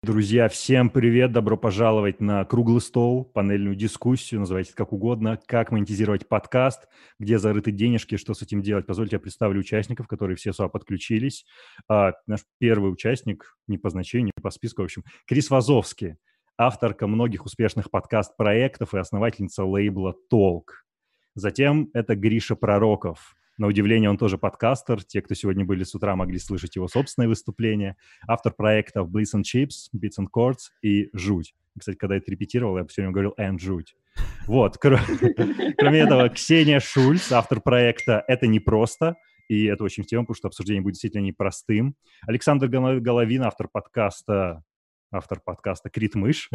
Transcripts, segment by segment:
Друзья, всем привет! Добро пожаловать на круглый стол, панельную дискуссию, называйте как угодно, как монетизировать подкаст, где зарыты денежки, что с этим делать. Позвольте, я представлю участников, которые все сюда подключились. А, наш первый участник, не по значению, не по списку, в общем, Крис Вазовский, авторка многих успешных подкаст-проектов и основательница лейбла «Толк». Затем это Гриша Пророков, на удивление, он тоже подкастер. Те, кто сегодня были с утра, могли слышать его собственное выступление. Автор проектов Blitz and Chips, Beats and Chords и Жуть. Кстати, когда я это репетировал, я все время говорил «and Жуть». Вот. Кроме этого, Ксения Шульц, автор проекта «Это непросто», и это очень в тему, потому что обсуждение будет действительно непростым. Александр Головин, автор подкаста автор подкаста Крит Мышь,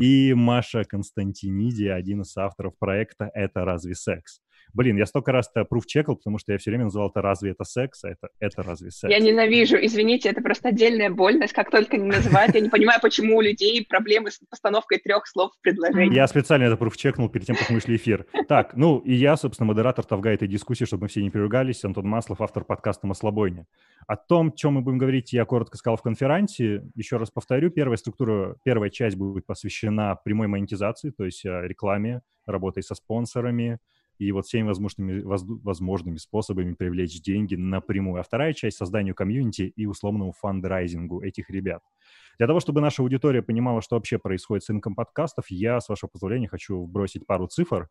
и Маша Константиниди, один из авторов проекта «Это разве секс?». Блин, я столько раз это пруф чекал, потому что я все время называл это «разве это секс?», а это «это разве секс?». Я ненавижу, извините, это просто отдельная больность, как только не называют. Я не понимаю, почему у людей проблемы с постановкой трех слов в предложении. Я специально это пруф чекнул перед тем, как мы шли эфир. Так, ну и я, собственно, модератор Тавга этой дискуссии, чтобы мы все не переругались, Антон Маслов, автор подкаста «Маслобойня». О том, чем мы будем говорить, я коротко сказал в конференции. Еще раз повторю, первая структура, первая часть будет посвящена прямой монетизации, то есть э, рекламе, работой со спонсорами, и вот всеми возможными, возможными способами привлечь деньги напрямую. А вторая часть — созданию комьюнити и условному фандрайзингу этих ребят. Для того, чтобы наша аудитория понимала, что вообще происходит с рынком подкастов, я, с вашего позволения, хочу бросить пару цифр,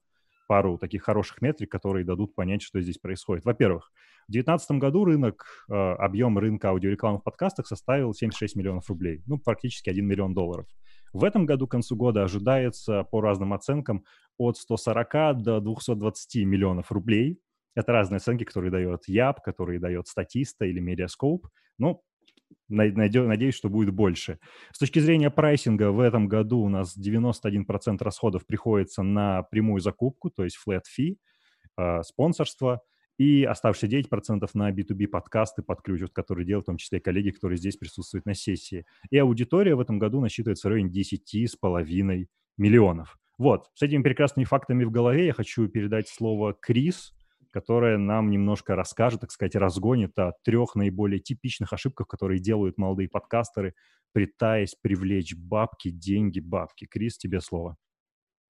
пару таких хороших метрик, которые дадут понять, что здесь происходит. Во-первых, в 2019 году рынок, э, объем рынка аудиорекламы в подкастах составил 76 миллионов рублей, ну, практически 1 миллион долларов. В этом году, к концу года, ожидается, по разным оценкам, от 140 до 220 миллионов рублей. Это разные оценки, которые дает Яб, которые дает Статиста или Медиаскоп. Ну, надеюсь, что будет больше. С точки зрения прайсинга, в этом году у нас 91% расходов приходится на прямую закупку, то есть flat fee, э, спонсорство – и оставшиеся 9% на B2B подкасты под ключ, вот, которые делают в том числе коллеги, которые здесь присутствуют на сессии. И аудитория в этом году насчитывается в районе 10,5 миллионов. Вот, с этими прекрасными фактами в голове я хочу передать слово Крис, которая нам немножко расскажет, так сказать, разгонит о трех наиболее типичных ошибках, которые делают молодые подкастеры, пытаясь привлечь бабки, деньги, бабки. Крис, тебе слово.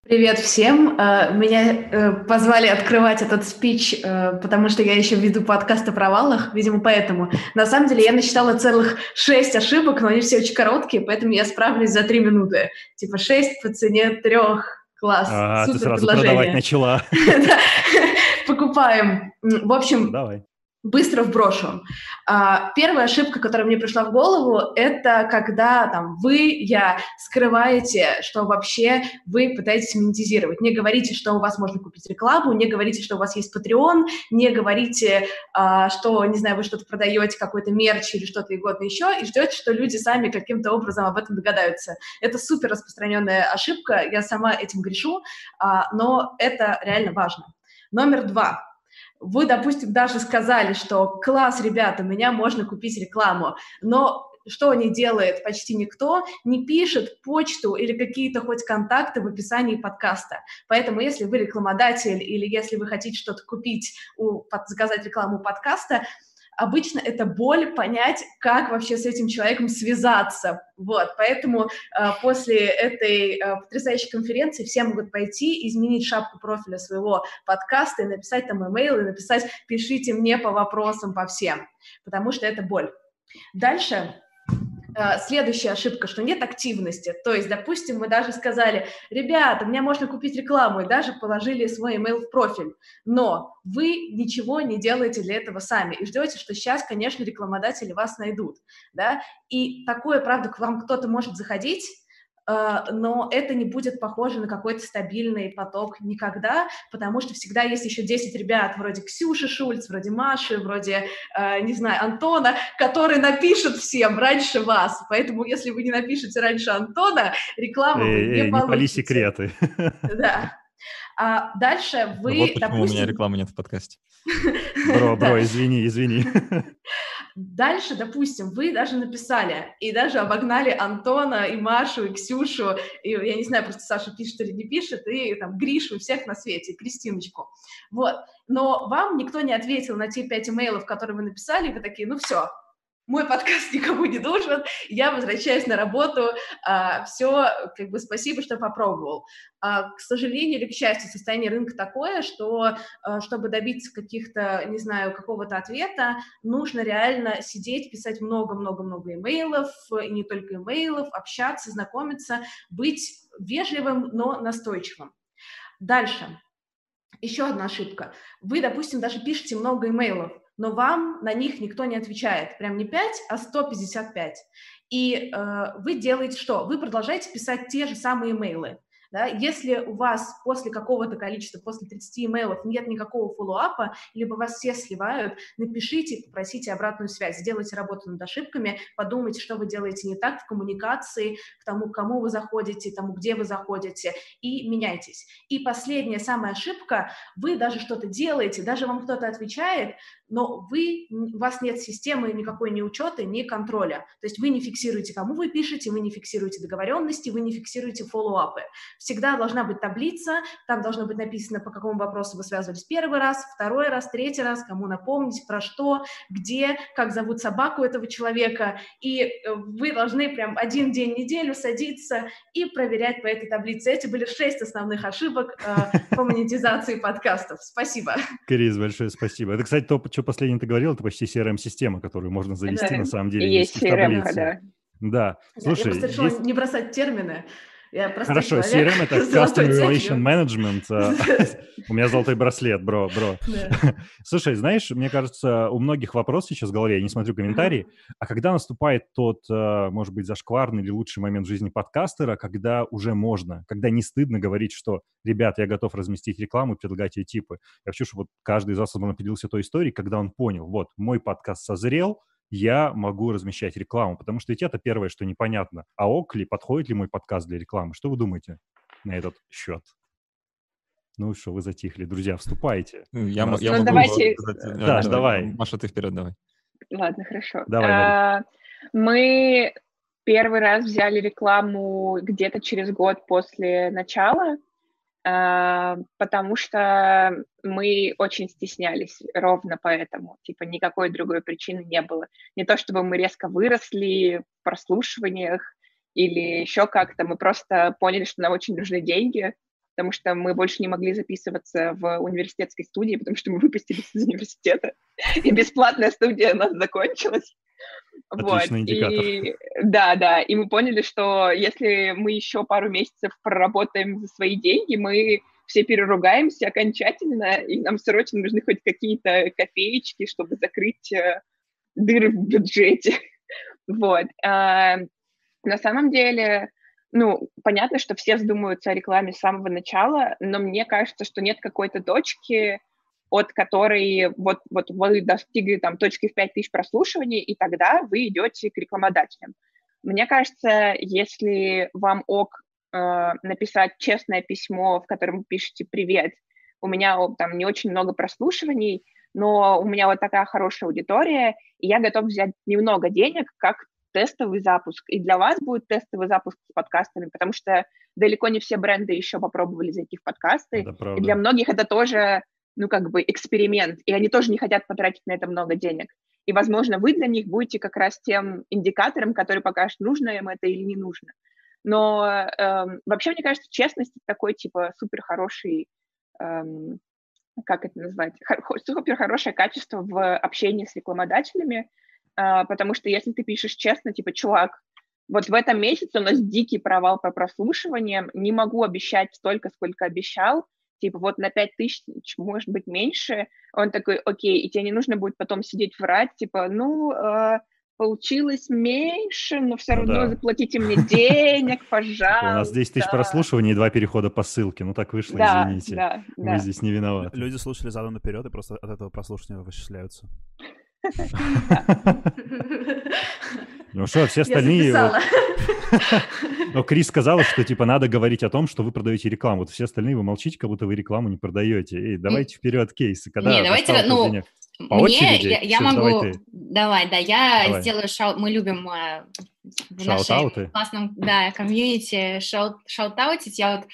Привет всем. Э, меня э, позвали открывать этот спич, э, потому что я еще веду подкаст о провалах, видимо, поэтому. На самом деле я насчитала целых шесть ошибок, но они все очень короткие, поэтому я справлюсь за три минуты. Типа шесть по цене трех. Класс. А, Супер ты сразу продавать начала. Покупаем. В общем, Давай быстро вброшу. А, первая ошибка, которая мне пришла в голову, это когда там вы, я скрываете, что вообще вы пытаетесь монетизировать. Не говорите, что у вас можно купить рекламу, не говорите, что у вас есть Patreon, не говорите, а, что, не знаю, вы что-то продаете, какой-то мерч или что-то угодно еще, и ждете, что люди сами каким-то образом об этом догадаются. Это супер распространенная ошибка, я сама этим грешу, а, но это реально важно. Номер два вы, допустим, даже сказали, что класс, ребята, меня можно купить рекламу, но что не делает почти никто, не пишет почту или какие-то хоть контакты в описании подкаста. Поэтому если вы рекламодатель или если вы хотите что-то купить, у, заказать рекламу подкаста, обычно это боль понять, как вообще с этим человеком связаться. Вот, поэтому э, после этой э, потрясающей конференции все могут пойти, изменить шапку профиля своего подкаста и написать там имейл, и написать «пишите мне по вопросам, по всем», потому что это боль. Дальше следующая ошибка, что нет активности. То есть, допустим, мы даже сказали, ребята, мне можно купить рекламу, и даже положили свой email в профиль. Но вы ничего не делаете для этого сами и ждете, что сейчас, конечно, рекламодатели вас найдут. Да? И такое, правда, к вам кто-то может заходить, но это не будет похоже на какой-то стабильный поток никогда, потому что всегда есть еще 10 ребят, вроде Ксюши Шульц, вроде Маши, вроде, uh, не знаю, Антона, которые напишут всем раньше вас. Поэтому, если вы не напишете раньше Антона, рекламу эй, не эй, получите. Не секреты. Да. А дальше вы, ну вот почему допустим... у меня рекламы нет в подкасте. Бро, бро, извини, извини. Дальше, допустим, вы даже написали и даже обогнали Антона и Машу и Ксюшу, и, я не знаю, просто Саша пишет или не пишет, и там Гришу, и всех на свете, и Кристиночку. Вот. Но вам никто не ответил на те пять имейлов, которые вы написали, и вы такие, ну все, мой подкаст никому не нужен, я возвращаюсь на работу, а, все, как бы спасибо, что попробовал. А, к сожалению или к счастью, состояние рынка такое, что а, чтобы добиться каких-то, не знаю, какого-то ответа, нужно реально сидеть, писать много-много-много имейлов, и не только имейлов, общаться, знакомиться, быть вежливым, но настойчивым. Дальше. Еще одна ошибка. Вы, допустим, даже пишете много имейлов, но вам на них никто не отвечает. Прям не 5, а 155. И э, вы делаете что? Вы продолжаете писать те же самые имейлы. Да? Если у вас после какого-то количества, после 30 имейлов нет никакого фоллоуапа, либо вас все сливают, напишите, попросите обратную связь, сделайте работу над ошибками, подумайте, что вы делаете не так в коммуникации, к тому, к кому вы заходите, тому, где вы заходите, и меняйтесь. И последняя самая ошибка, вы даже что-то делаете, даже вам кто-то отвечает, но вы, у вас нет системы никакой ни учета, ни контроля. То есть вы не фиксируете, кому вы пишете, вы не фиксируете договоренности, вы не фиксируете фоллоуапы. Всегда должна быть таблица, там должно быть написано, по какому вопросу вы связывались первый раз, второй раз, третий раз, кому напомнить, про что, где, как зовут собаку этого человека. И э, вы должны прям один день в неделю садиться и проверять по этой таблице. Эти были шесть основных ошибок э, по монетизации подкастов. Спасибо. Крис, большое спасибо. Это, кстати, то, что последнее ты говорил, это почти CRM-система, которую можно завести да, на самом деле. Есть CRM, да. Да, слушай, я просто решила есть... не бросать термины. Я Хорошо, CRM — это Customer Relation Management. А, у меня золотой браслет, бро, бро. Слушай, знаешь, мне кажется, у многих вопрос сейчас в голове, я не смотрю комментарии, а когда наступает тот, а, может быть, зашкварный или лучший момент в жизни подкастера, когда уже можно, когда не стыдно говорить, что, ребят, я готов разместить рекламу, предлагать ей типы. Я хочу, чтобы каждый из вас, возможно, поделился той историей, когда он понял, вот, мой подкаст созрел, я могу размещать рекламу, потому что ведь это первое, что непонятно. А ок ли, подходит ли мой подкаст для рекламы? Что вы думаете на этот счет? Ну что, вы затихли. Друзья, вступайте. Ну, я, я ну, могу... давайте... Да, давай. давай. Маша, ты вперед, давай. Ладно, хорошо. Давай, а, Мы первый раз взяли рекламу где-то через год после начала, потому что мы очень стеснялись ровно поэтому. Типа никакой другой причины не было. Не то чтобы мы резко выросли в прослушиваниях или еще как-то, мы просто поняли, что нам очень нужны деньги, потому что мы больше не могли записываться в университетской студии, потому что мы выпустились из университета, и бесплатная студия у нас закончилась. Отличный вот. индикатор. И, да, да, и мы поняли, что если мы еще пару месяцев проработаем за свои деньги, мы все переругаемся окончательно, и нам срочно нужны хоть какие-то копеечки, чтобы закрыть э, дыры в бюджете. Вот. А, на самом деле, ну, понятно, что все задумываются о рекламе с самого начала, но мне кажется, что нет какой-то точки, от которой вот, вот вы достигли там точки в 5000 прослушиваний, и тогда вы идете к рекламодателям. Мне кажется, если вам ок э, написать честное письмо, в котором вы пишете «Привет, у меня там не очень много прослушиваний, но у меня вот такая хорошая аудитория, и я готов взять немного денег как тестовый запуск. И для вас будет тестовый запуск с подкастами, потому что далеко не все бренды еще попробовали зайти в подкасты. И для многих это тоже ну, как бы эксперимент, и они тоже не хотят потратить на это много денег. И, возможно, вы для них будете как раз тем индикатором, который покажет, нужно им это или не нужно. Но э, вообще, мне кажется, честность такой, типа, супер хороший, э, как это назвать, супер хорошее качество в общении с рекламодателями, э, потому что если ты пишешь честно, типа, чувак, вот в этом месяце у нас дикий провал по прослушиваниям, не могу обещать столько, сколько обещал, типа вот на 5 тысяч, может быть, меньше, он такой, окей, и тебе не нужно будет потом сидеть врать, типа, ну, э, получилось меньше, но все равно да. заплатите мне денег, пожалуйста. У нас 10 тысяч прослушиваний и два перехода по ссылке, ну так вышло, да, извините, да, мы да. здесь не виноваты. Люди слушали задом наперед и просто от этого прослушивания вычисляются. Ну что, все остальные... Но Крис сказала, что типа надо говорить о том, что вы продаете рекламу. Вот все остальные вы молчите, как будто вы рекламу не продаете. Эй, давайте вперед кейсы. Когда не, давайте, ну, Мне, я, я могу... давай. Давай, да, я Давай. сделаю шаут... Мы любим э, в нашей классном, да, комьюнити шаут... шаут-аутить. Я вот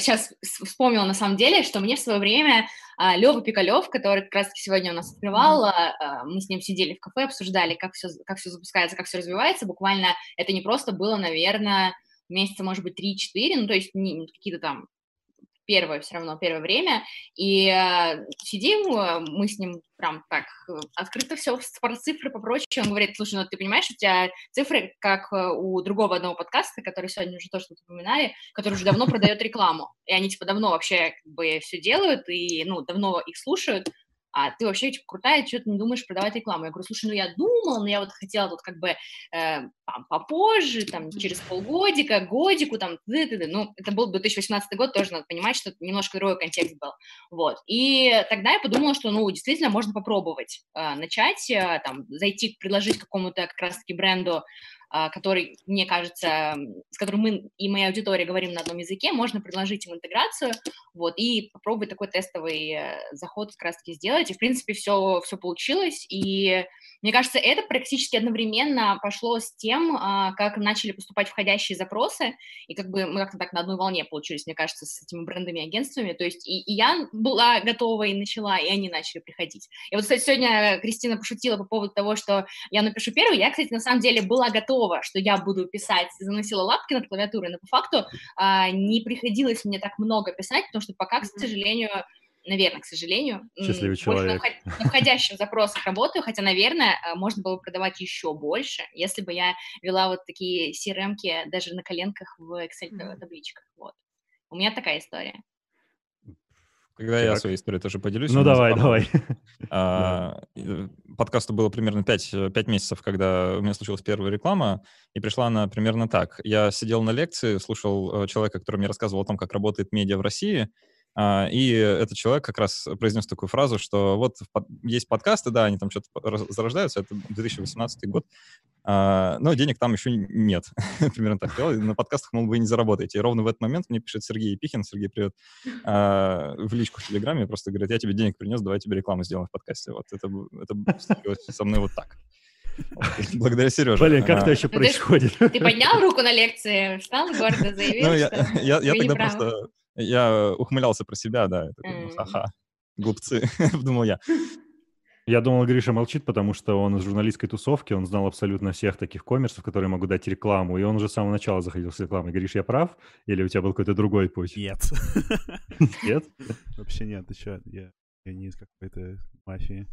сейчас вспомнила на самом деле, что мне в свое время э, Лева Пикалев, который как раз сегодня у нас открывал, э, э, мы с ним сидели в кафе, обсуждали, как все, как все запускается, как все развивается. Буквально это не просто было, наверное, месяца, может быть, 3-4, ну, то есть не, какие-то там первое все равно, первое время, и э, сидим, э, мы с ним прям так э, открыто все про цифры, по прочее, он говорит, слушай, ну ты понимаешь, у тебя цифры, как э, у другого одного подкаста, который сегодня уже тоже упоминали, который уже давно продает рекламу, и они типа давно вообще как бы все делают, и, ну, давно их слушают, а ты вообще типа, крутая, что ты не думаешь продавать рекламу? Я говорю, слушай, ну я думала, но я вот хотела тут как бы э, попозже, там, через полгодика, годику, там, ды -ды -ды. ну, это был 2018 год, тоже надо понимать, что немножко другой контекст был, вот, и тогда я подумала, что, ну, действительно, можно попробовать э, начать, э, там, зайти, предложить какому-то как раз-таки бренду который, мне кажется, с которым мы и моя аудитория говорим на одном языке, можно предложить им интеграцию, вот, и попробовать такой тестовый э, заход как раз-таки сделать, и, в принципе, все, все получилось, и мне кажется, это практически одновременно пошло с тем, а, как начали поступать входящие запросы, и как бы мы как-то так на одной волне получились, мне кажется, с этими брендами и агентствами, то есть и, и я была готова и начала, и они начали приходить. И вот, кстати, сегодня Кристина пошутила по поводу того, что я напишу первый, я, кстати, на самом деле была готова готова, что я буду писать, заносила лапки над клавиатурой, но по факту а, не приходилось мне так много писать, потому что пока, к сожалению, наверное, к сожалению, Счастливый больше человек. на, входящих запросах работаю, хотя, наверное, а, можно было бы продавать еще больше, если бы я вела вот такие CRM-ки даже на коленках в Excel-табличках. Вот. У меня такая история. Когда я своей историей тоже поделюсь. Ну, давай, давай. А, э, подкасту было примерно 5, 5 месяцев, когда у меня случилась первая реклама, и пришла она примерно так. Я сидел на лекции, слушал э, человека, который мне рассказывал о том, как работает медиа в России, и этот человек как раз произнес такую фразу, что вот есть подкасты, да, они там что-то зарождаются, это 2018 год, а, но денег там еще нет. Примерно так. На подкастах, мол, вы не заработаете. И ровно в этот момент мне пишет Сергей Епихин, Сергей, привет, а, в личку в Телеграме, просто говорит, я тебе денег принес, давай тебе рекламу сделаем в подкасте. Вот это, это со мной вот так. Благодаря Сереже. Блин, как это еще происходит? Ты поднял руку на лекции, встал гордо, заявил, ну, что я тогда просто я ухмылялся про себя, да. Ха-ха, глупцы, думал я. Я думал, Гриша молчит, потому что он из журналистской тусовки, он знал абсолютно всех таких коммерсов, которые могут дать рекламу, и он уже с самого начала заходил с рекламой. Гриш, я прав? Или у тебя был какой-то другой путь? Нет. Нет? Вообще нет, ты что? Я, я не из какой-то мафии.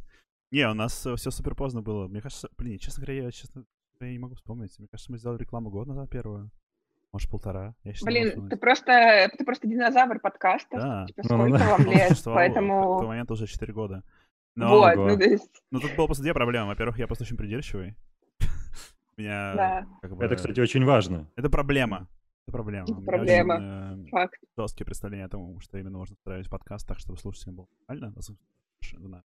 Не, у нас все супер поздно было. Мне кажется, блин, честно говоря, я, честно, я не могу вспомнить. Мне кажется, мы сделали рекламу год назад первую. Может, полтора. Я Блин, ты просто, ты просто динозавр подкаста. Да. Типа, сколько ну, ну, вам лет, поэтому... В тот момент уже 4 года. Но, вот, ну, то есть... Ну, тут было просто две проблемы. Во-первых, я просто очень придирчивый. Меня, да. как бы... Это, кстати, очень важно. Это проблема. Это проблема. Это проблема. Очень, э, Факт. Жесткие представления о том, что именно можно устраивать подкаст так, чтобы слушателям было нормально.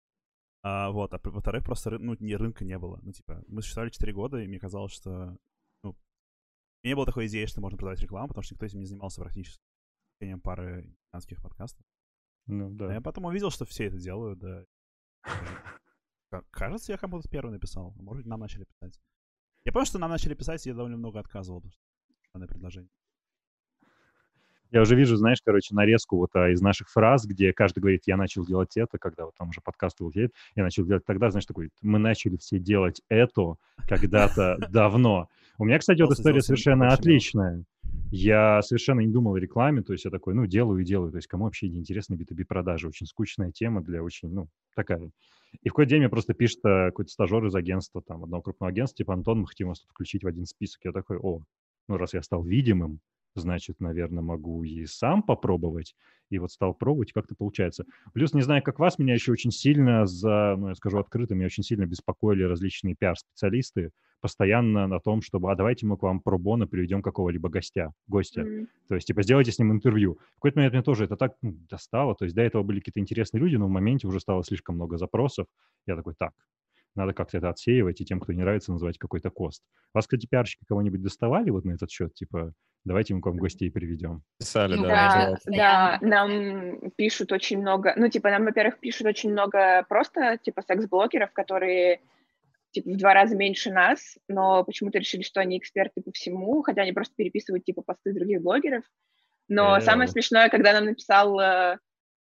А, вот, а во-вторых, просто ну, ни рынка не было. Ну, типа, мы существовали 4 года, и мне казалось, что не было такой идеи, что можно продавать рекламу, потому что никто этим не занимался практически. пары американских подкастов. Ну, да. А я потом увидел, что все это делают, да. Кажется, я кому-то первый написал. Может быть, нам начали писать. Я помню, что нам начали писать, и я довольно много отказывал, потому что предложение. Я уже вижу, знаешь, короче, нарезку вот а, из наших фраз, где каждый говорит, я начал делать это, когда вот там уже подкаст выходит, я начал делать тогда, знаешь, такой, мы начали все делать это когда-то давно. У меня, кстати, вот история совершенно отличная. Я совершенно не думал о рекламе, то есть я такой, ну, делаю и делаю. То есть кому вообще не интересны B2B продажи? Очень скучная тема для очень, ну, такая. И в какой-то день мне просто пишет э, какой-то стажер из агентства, там, одного крупного агентства, типа, Антон, мы хотим вас тут включить в один список. Я такой, о, ну, раз я стал видимым, значит, наверное, могу и сам попробовать. И вот стал пробовать, как-то получается. Плюс, не знаю, как вас, меня еще очень сильно за, ну, я скажу открыто, меня очень сильно беспокоили различные пиар-специалисты постоянно на том, чтобы, а давайте мы к вам пробона приведем какого-либо гостя, гостя. Mm-hmm. То есть, типа, сделайте с ним интервью. В какой-то момент мне тоже это так ну, достало. То есть, до этого были какие-то интересные люди, но в моменте уже стало слишком много запросов. Я такой, так, надо как-то это отсеивать, и тем, кто не нравится, называть какой-то кост. Вас, кстати, пиарщики кого-нибудь доставали вот на этот счет? Типа, Давайте мы к вам гостей приведем. Писали, Ну да. Да, да, нам пишут очень много, ну, типа, нам, во-первых, пишут очень много просто, типа, секс-блогеров, которые, типа, в два раза меньше нас, но почему-то решили, что они эксперты по всему, хотя они просто переписывают, типа, посты других блогеров. Но Эу. самое смешное, когда нам написал, э,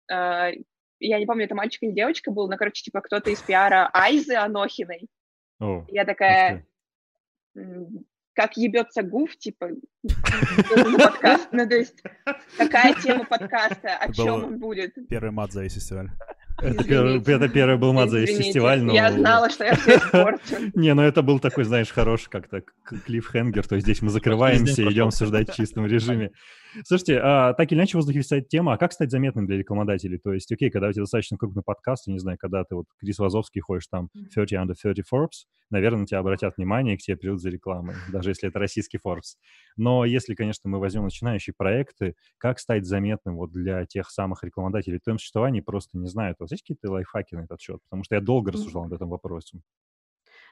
э, я не помню, это мальчик или девочка был, но, короче, типа, кто-то из пиара Айзы Анохиной. О, Я такая, как ебется гуф, типа, подкаст? Ну, то есть, какая тема подкаста, о чем он будет? Первый мат за весь фестиваль. Это первый, это первый был мат за весь фестиваль, но... Я знала, что я все испорчу. Не, ну это был такой, знаешь, хороший как-то клиффхенгер, то есть здесь мы закрываемся и идем обсуждать в чистом режиме. Слушайте, а, так или иначе в воздухе висает тема, а как стать заметным для рекламодателей? То есть, окей, когда у тебя достаточно крупный подкаст, я не знаю, когда ты вот Крис Вазовский ходишь там 30 under 30 Forbes, наверное, на тебя обратят внимание и к тебе придут за рекламой, даже если это российский Forbes. Но если, конечно, мы возьмем начинающие проекты, как стать заметным вот для тех самых рекламодателей, в твоем существовании просто не знают. У вас есть какие-то лайфхаки на этот счет? Потому что я долго рассуждал над этим вопросом.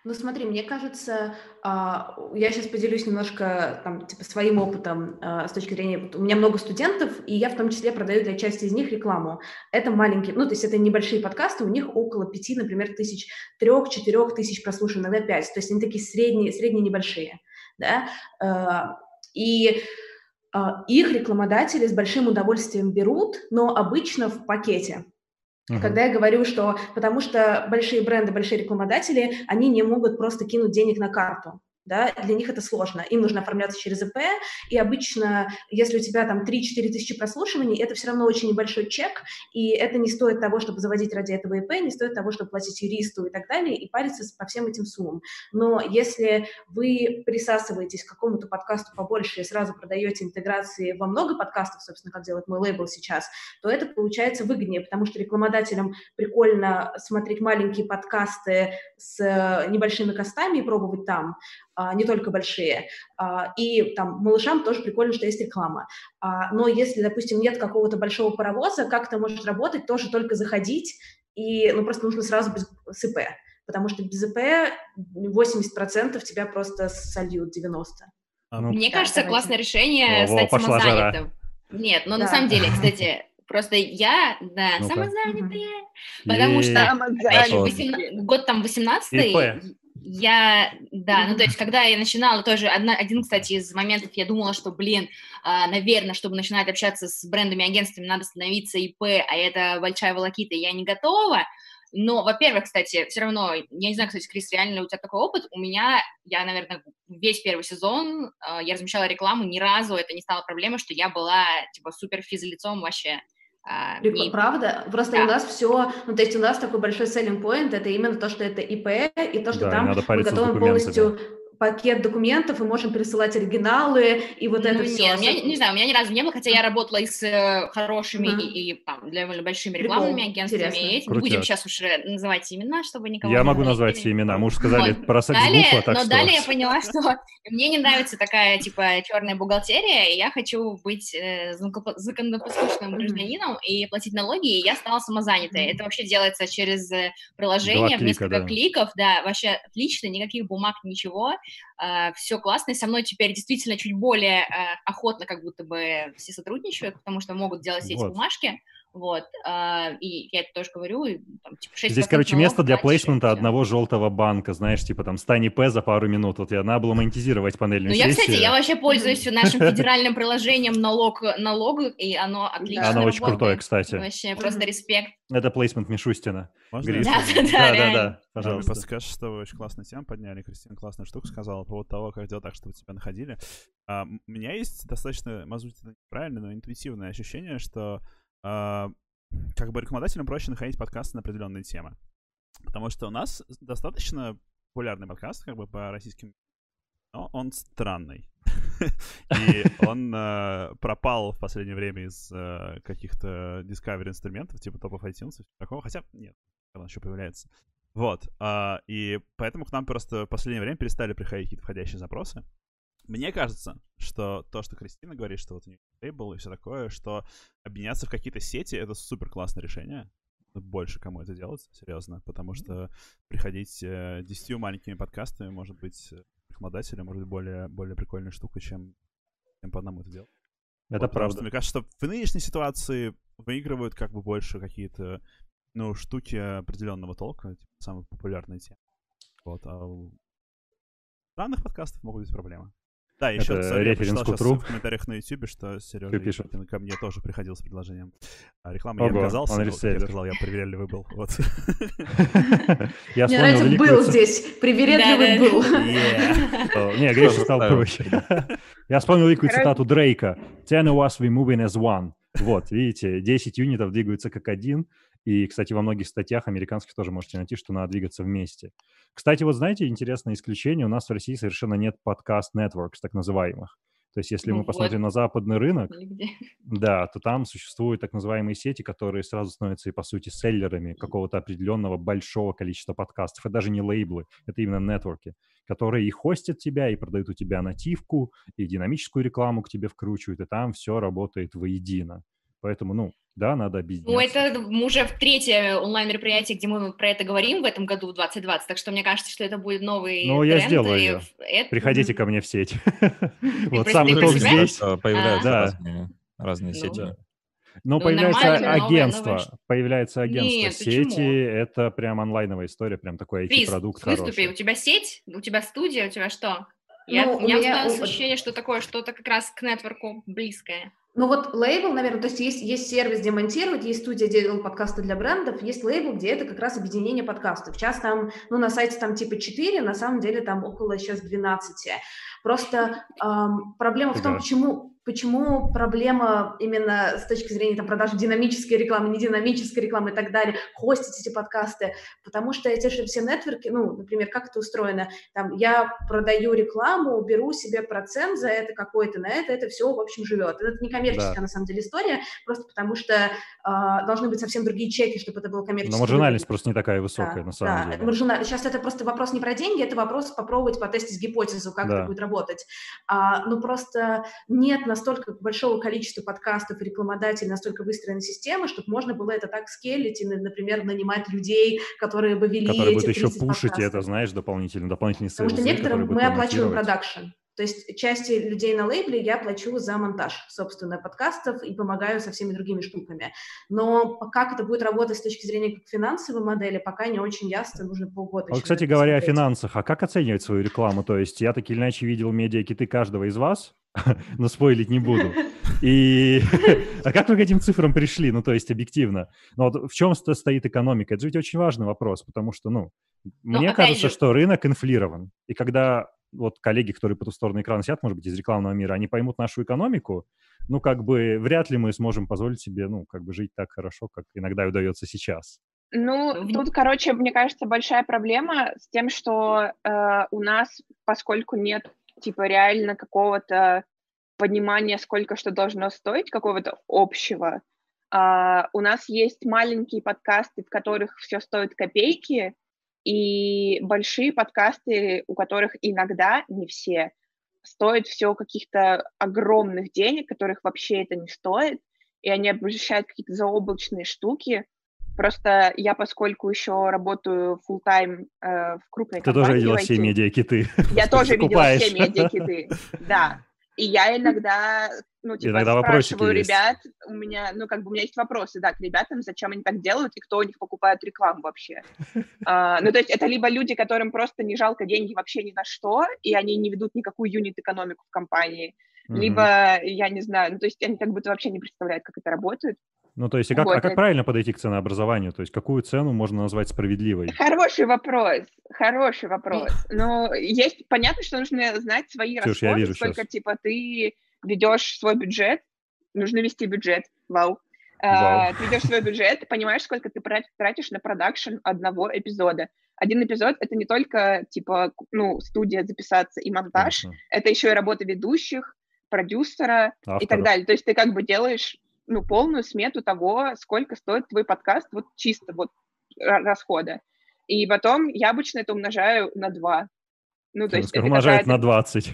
Ну, смотри, мне кажется, а, я сейчас поделюсь немножко там, типа, своим опытом а, с точки зрения... У меня много студентов, и я в том числе продаю для части из них рекламу. Это маленькие, ну, то есть это небольшие подкасты, у них около пяти, например, тысяч, трех-четырех тысяч прослушиваний, иногда пять. То есть они такие средние, средние небольшие, да. А, И их рекламодатели с большим удовольствием берут, но обычно в пакете. Когда я говорю, что потому что большие бренды, большие рекламодатели, они не могут просто кинуть денег на карту. Да, для них это сложно. Им нужно оформляться через ИП, и обычно, если у тебя там 3-4 тысячи прослушиваний, это все равно очень небольшой чек, и это не стоит того, чтобы заводить ради этого ИП, не стоит того, чтобы платить юристу и так далее, и париться по всем этим суммам. Но если вы присасываетесь к какому-то подкасту побольше и сразу продаете интеграции во много подкастов, собственно, как делает мой лейбл сейчас, то это получается выгоднее, потому что рекламодателям прикольно смотреть маленькие подкасты с э, небольшими костами и пробовать там, не только большие. А, И там малышам тоже прикольно, что есть реклама. А, Но если, допустим, нет какого-то большого паровоза, как это может работать, тоже только заходить, и ну, просто нужно сразу без, с ИП. Потому что без ИП 80% тебя просто сольют 90%. А, Ну, Мне Да, кажется, давайте. классное решение во, стать жара. самозанятым. Нет, но на Да. самом деле, кстати, просто я, да, Ну-ка. самозанятая, потому что год там 18 ИП. Я, да, ну то есть, когда я начинала, тоже одна, один, кстати, из моментов, я думала, что, блин, а, наверное, чтобы начинать общаться с брендами, агентствами, надо становиться ИП, а это большая волокита, я не готова. Но, во-первых, кстати, все равно, я не знаю, кстати, Крис, реально ли у тебя такой опыт? У меня, я, наверное, весь первый сезон а, я размещала рекламу, ни разу это не стало проблемой, что я была, типа, супер физлицом вообще. А, Прик- не- Правда? Просто Да. у нас все, ну, то есть у нас такой большой selling point, это именно то, что это ИП, и то, что Да, и там мы документами. полностью пакет документов, и можем присылать оригиналы, и вот это Ну, все. нет, у меня, не знаю, у меня ни разу не было, хотя я работала и с э, хорошими Мгм. и, и, там, довольно большими Прикол, рекламными агентствами. интересно. Будем Крутяк. сейчас уж э, называть имена, чтобы никого Я не могу назвать все имена. Мы уже сказали Вот. про секс Далее, так но что... далее я поняла, что мне не нравится такая, типа, черная бухгалтерия, и я хочу быть э, законопо- законопослушным гражданином и платить налоги, и я стала самозанятой. Это вообще делается через э, приложение, в клика, несколько да. кликов, да, вообще отлично, никаких бумаг, ничего, все классно, и со мной теперь действительно чуть более э, охотно как будто бы все сотрудничают, потому что могут делать все эти Вот. бумажки, вот, а, и я это тоже говорю, и, там, типа, 6% Здесь, короче, налогов место для плейсмента одного желтого банка, знаешь, типа там стань ИП за пару минут. Вот я надо было монетизировать панельную Ну, я, кстати, я вообще пользуюсь нашим федеральным приложением налог, налогу, и оно отлично Оно очень крутое, кстати. Вообще, просто респект. Это плейсмент Мишустина. Можно? Да, да, Да, да, да, Да, пожалуйста. просто кажется, что вы очень классную тему подняли. Кристина классную штуку сказала по поводу того, как делать так, чтобы тебя находили. А, у меня есть достаточно, может быть, это неправильное, но интуитивное ощущение, что как бы рекламодателям проще находить подкасты на определенные темы. Потому что у нас достаточно популярный подкаст, как бы по российским, но он странный. И он э, пропал в последнее время из э, каких-то Discovery инструментов, типа топов iTunes и такого. Хотя, нет, он еще появляется. Вот. а, и поэтому к нам просто в последнее время перестали приходить какие-то входящие запросы. Мне кажется, что то, что Кристина говорит, что вот у нее лейбл и все такое, что объединяться в какие-то сети — это супер классное решение. Больше кому это делать, серьезно, потому что приходить э, десятью маленькими подкастами может быть э, рекламодателем, может быть более, более прикольной штукой, чем по одному это делать. Это вот, правда. Что, мне кажется, что в нынешней ситуации выигрывают как бы больше какие-то, ну, штуки определенного толка, типа, самые популярные темы. Вот, а у странных подкастов могут быть проблемы. Да, еще Это sorry, я прочитал референс к в комментариях на YouTube, что Сережа? Епихин ко мне тоже приходил с предложением а, рекламы. Я Ого, отказался, он но, как я сказал, я проверяли был. Вот. Я Мне вспомнил нравится, был здесь, привередливый был. Не, Гриша стал проще. Я вспомнил великую цитату Дрейка. Ten of us we moving as one. Вот, видите, 10 юнитов двигаются как один. И, кстати, во многих статьях американских тоже можете найти, что надо двигаться вместе. Кстати, вот знаете, интересное исключение. У нас в России совершенно нет подкаст-нетворкс, так называемых. То есть, если Ну мы вот. посмотрим на западный рынок, Или где? да, то там существуют так называемые сети, которые сразу становятся и, по сути, селлерами какого-то определенного большого количества подкастов. Это даже не лейблы, это именно нетворки, которые и хостят тебя, и продают у тебя нативку, и динамическую рекламу к тебе вкручивают, и там все работает воедино. Поэтому, ну, да, надо объединяться. Ну, это мы уже в третье онлайн-мероприятие, где мы про это говорим в этом году, в 2020, так что мне кажется, что это будет новый Ну, я сделаю в- это- Приходите ко мне в сеть. Вот про- сам ты про итог себя? здесь. Что Появляются разные, Ну, сети. Но Ну, появляется новое, агентство, новое ш- появляется агентство Нет, сети, почему? это прям онлайновая история, прям такой IT-продукт выступи, хороший. у тебя сеть, у тебя студия, у тебя что? Я, Ну, у у меня меня- осталось у- ощущение, что такое что-то как раз к нетворку близкое. Ну вот лейбл, наверное, то есть есть, есть сервис, где монтировать, есть студия, где делают подкасты для брендов, есть лейбл, где это как раз объединение подкастов. Сейчас там, ну на сайте там типа 4, на самом деле там около сейчас 12. Просто эм, проблема в том, почему, почему проблема именно с точки зрения там, продажи динамической рекламы, не динамической рекламы и так далее, хостить эти подкасты, потому что эти же все нетворки, ну, например, как это устроено, там, я продаю рекламу, беру себе процент за это какой-то, на это, это все, в общем, живет. Это не коммерческая, Да. на самом деле, история, просто потому что а, должны быть совсем другие чеки, чтобы это было коммерчески. Но маржинальность просто не такая высокая, Да, на самом да, деле. маржинально- Сейчас это просто вопрос не про деньги, это вопрос попробовать потестить гипотезу, как Да. это будет работать. А, ну, просто нет настолько большого количества подкастов и рекламодателей, настолько выстроенной системы, чтобы можно было это так скелить и, на- например, нанимать людей, которые бы вели Которые будут еще 30 пушить подкастов. это, знаешь, дополнительно, дополнительные Потому что некоторым мы оплачиваем продакшн. То есть части людей на лейбле я плачу за монтаж, собственно, подкастов и помогаю со всеми другими штуками. Но как это будет работать с точки зрения как финансовой модели, пока не очень ясно, нужно полгода. Вот, кстати говоря, о финансах. А как оценивать свою рекламу? То есть я так или иначе видел медиакиты каждого из вас, но спойлить не буду. И а как вы к этим цифрам пришли? Ну, то есть объективно. Ну, вот в чем сто- стоит экономика? Это же ведь очень важный вопрос, потому что, ну, мне опять кажется, же- что рынок инфлирован. И когда вот коллеги, которые по ту сторону экрана сидят, может быть, из рекламного мира, они поймут нашу экономику, ну, как бы вряд ли мы сможем позволить себе, ну, как бы жить так хорошо, как иногда удается сейчас. Ну, В- тут, короче, мне кажется, большая проблема с тем, что э, у нас, поскольку нет, типа, реально какого-то понимания, сколько что должно стоить, какого-то общего, а, у нас есть маленькие подкасты, в которых все стоит копейки, и большие подкасты, у которых иногда, не все, стоит все каких-то огромных денег, которых вообще это не стоит, и они обещают какие-то заоблачные штуки, Просто я, поскольку еще работаю full time э, в крупной Ты компании тоже видела все IT, медиакиты. Я тоже видела все медиакиты, да. И я иногда, ну, типа, Иногда спрашиваю есть. ребят, у меня, ну, как бы у меня есть вопросы, да, к ребятам, зачем они так делают и кто у них покупает рекламу вообще. А, ну, то есть это либо люди, которым просто не жалко деньги вообще ни на что, и они не ведут никакую юнит-экономику в компании, либо, я не знаю, ну, то есть они как будто вообще не представляют, как это работает. Ну, то есть, и как, Вот, а как это- правильно подойти к ценообразованию? То есть, какую цену можно назвать справедливой? Хороший вопрос, хороший вопрос. Но есть, понятно, что нужно знать свои я расходы, вижу сколько, щас. типа, ты ведешь свой бюджет, нужно вести бюджет, вау. Вау. А, ты ведешь свой бюджет, понимаешь, сколько ты тратишь на продакшн одного эпизода. Один эпизод — это не только, типа, ну, студия записаться и монтаж, Конечно. это еще и работа ведущих, продюсера и так Авторов. далее. То есть ты как бы делаешь ну, полную смету того, сколько стоит твой подкаст, вот чисто вот ра- расхода. И потом я обычно это умножаю на 2. Ну, то есть Умножает на 20.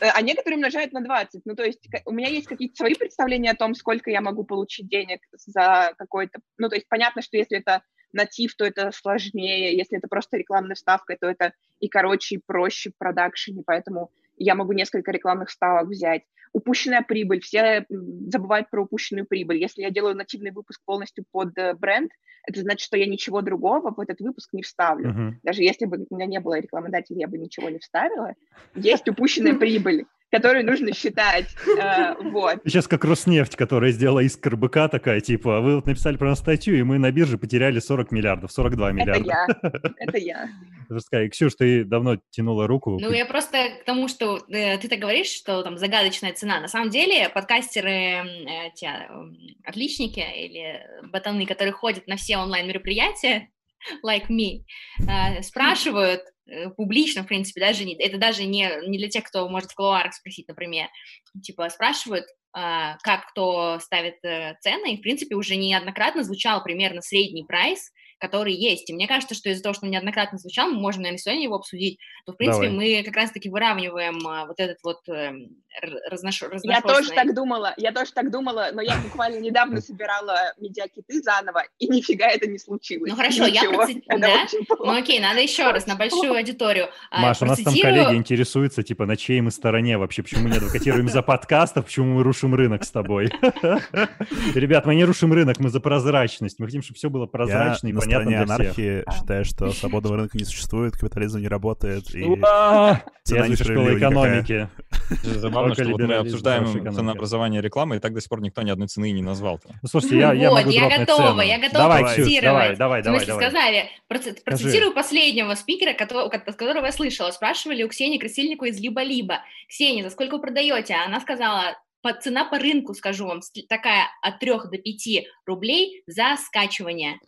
Э, А некоторые умножают на 20. Ну, то есть у меня есть какие-то свои представления о том, сколько я могу получить денег за какой-то... Ну, то есть понятно, что если это натив, то это сложнее, если это просто рекламная вставка, то это и короче, и проще в продакшене, поэтому я могу несколько рекламных ставок взять. Упущенная прибыль, все забывают про упущенную прибыль. Если я делаю нативный выпуск полностью под э, бренд, это значит, что я ничего другого в этот выпуск не вставлю. Uh-huh. Даже если бы у меня не было рекламодателя, я бы ничего не вставила. Есть упущенная прибыль которую нужно считать. Э, вот. Сейчас как Роснефть, которая сделала из КРБК такая, типа, вы вот написали про нас статью, и мы на бирже потеряли 40 миллиардов, 42 миллиарда. Это я, это я. Расскажи, Ксюш, ты давно тянула руку. Ну, я просто к тому, что э, ты так говоришь, что там загадочная цена. На самом деле подкастеры, те, э, отличники или ботаны, которые ходят на все онлайн-мероприятия, like me, э, спрашивают, Э, публично, в принципе, даже не, это даже не, не для тех, кто может в кулуарах спросить, например, типа спрашивают, а, как кто ставит э, цены, и, в принципе, уже неоднократно звучал примерно средний прайс, который есть. И мне кажется, что из-за того, что он неоднократно звучал, мы можем, наверное, сегодня его обсудить, то, в принципе, Давай. мы как раз-таки выравниваем а, вот этот вот э, разнош... Я тоже так думала, я тоже так думала, но я буквально недавно собирала медиакиты заново, и нифига это не случилось. Ну хорошо, Ничего. я проци... да? Ну окей, надо еще раз на большую аудиторию. А, Маша, у нас там коллеги интересуются, типа, на чьей мы стороне вообще, почему мы не адвокатируем за подкастов, почему мы рушим рынок с тобой. Ребят, мы не рушим рынок, мы за прозрачность, мы хотим, чтобы все было прозрачно и понятно для анархии всех. считаю, что свободного рынка не существует, капитализм не работает. И цена не школа экономики. Забавно, что мы обсуждаем ценообразование рекламы, и так до сих пор никто ни одной цены не назвал. Ну, слушайте, я, я готова, я готова давай, процитировать. Давай, давай, давай. сказали, процитирую последнего спикера, которого я слышала. Спрашивали у Ксении Красильниковой из «Либо-либо». Ксения, за сколько вы продаете? Она сказала, по, цена по рынку, скажу вам, такая от 3 до 5 рублей за скачивание.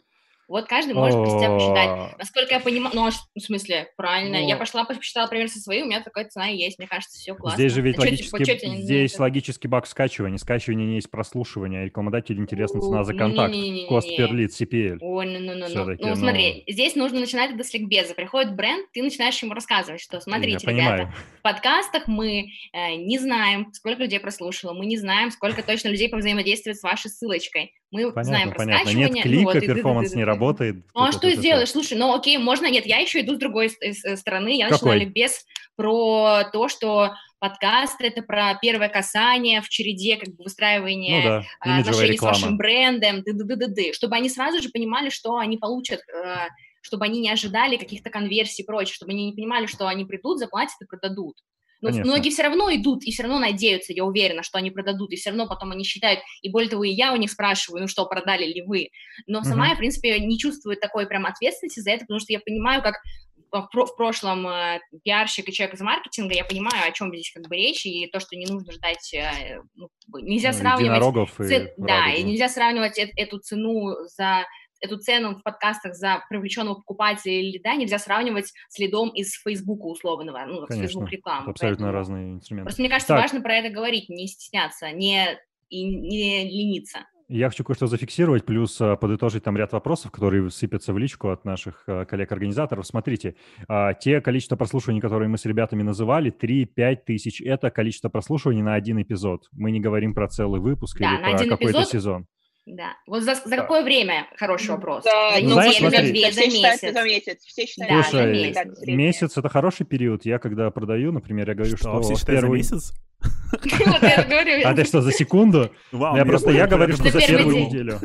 Вот каждый может про себя посчитать. Насколько я понимаю, ну, а в смысле, правильно, я пошла, посчитала пример со своей, у меня такая цена есть, мне кажется, все классно. Здесь же ведь а логический, здесь логический баг скачивания. Скачивание не есть прослушивание, рекламодателю интересна цена за контакт, кост per lead, CPL. Ой, ну, ну, ну, ну, ну, смотри, здесь нужно начинать это с ликбеза. Приходит бренд, ты начинаешь ему рассказывать, что, смотрите, ребята, в подкастах мы э, не знаем, сколько людей прослушало, мы не знаем, сколько точно людей повзаимодействует с вашей ссылочкой. Мы понятно, знаем про понятно. Нет клика, ну, вот, перформанс не работает. Ну, а что сделаешь? Слушай, ну окей, можно... Нет, я еще иду с другой стороны. Я начинаю ликбез про то, что подкаст — это про первое касание в череде как бы выстраивания ну, да. А, отношений реклама. с вашим брендом, ды -ды -ды -ды -ды, чтобы они сразу же понимали, что они получат э, чтобы они не ожидали каких-то конверсий и прочее, чтобы они не понимали, что они придут, заплатят и продадут. Но Конечно. многие все равно идут и все равно надеются, я уверена, что они продадут, и все равно потом они считают, и более того, и я у них спрашиваю, ну что, продали ли вы? Но угу. сама я, в принципе, не чувствую такой прям ответственности за это, потому что я понимаю, как в, прошлом э, пиарщик и человек из маркетинга, я понимаю, о чем здесь как бы речь, и то, что не нужно ждать, э, ну, нельзя ну, сравнивать... Цен, и да, и нельзя сравнивать э, эту цену за эту цену в подкастах за привлеченного покупателя или да, нельзя сравнивать с лидом из Фейсбука условного, ну, Конечно, с Facebook рекламы. абсолютно Поэтому... разные инструменты. Просто мне кажется, так. важно про это говорить, не стесняться, не, и не лениться. Я хочу кое-что зафиксировать, плюс а, подытожить там ряд вопросов, которые сыпятся в личку от наших а, коллег-организаторов. Смотрите, а, те количество прослушиваний, которые мы с ребятами называли, 3-5 тысяч, это количество прослушиваний на один эпизод. Мы не говорим про целый выпуск да, или про какой-то сезон. Да. Вот за, за какое время хороший вопрос? Да, за ну, Знаешь, за две, за месяц. За месяц. Все считают, да, Слушай, за месяц. месяц это хороший период. Я когда продаю, например, я говорю, что, что все первый месяц. А ты что, за секунду? Я просто я говорю, что за первую неделю.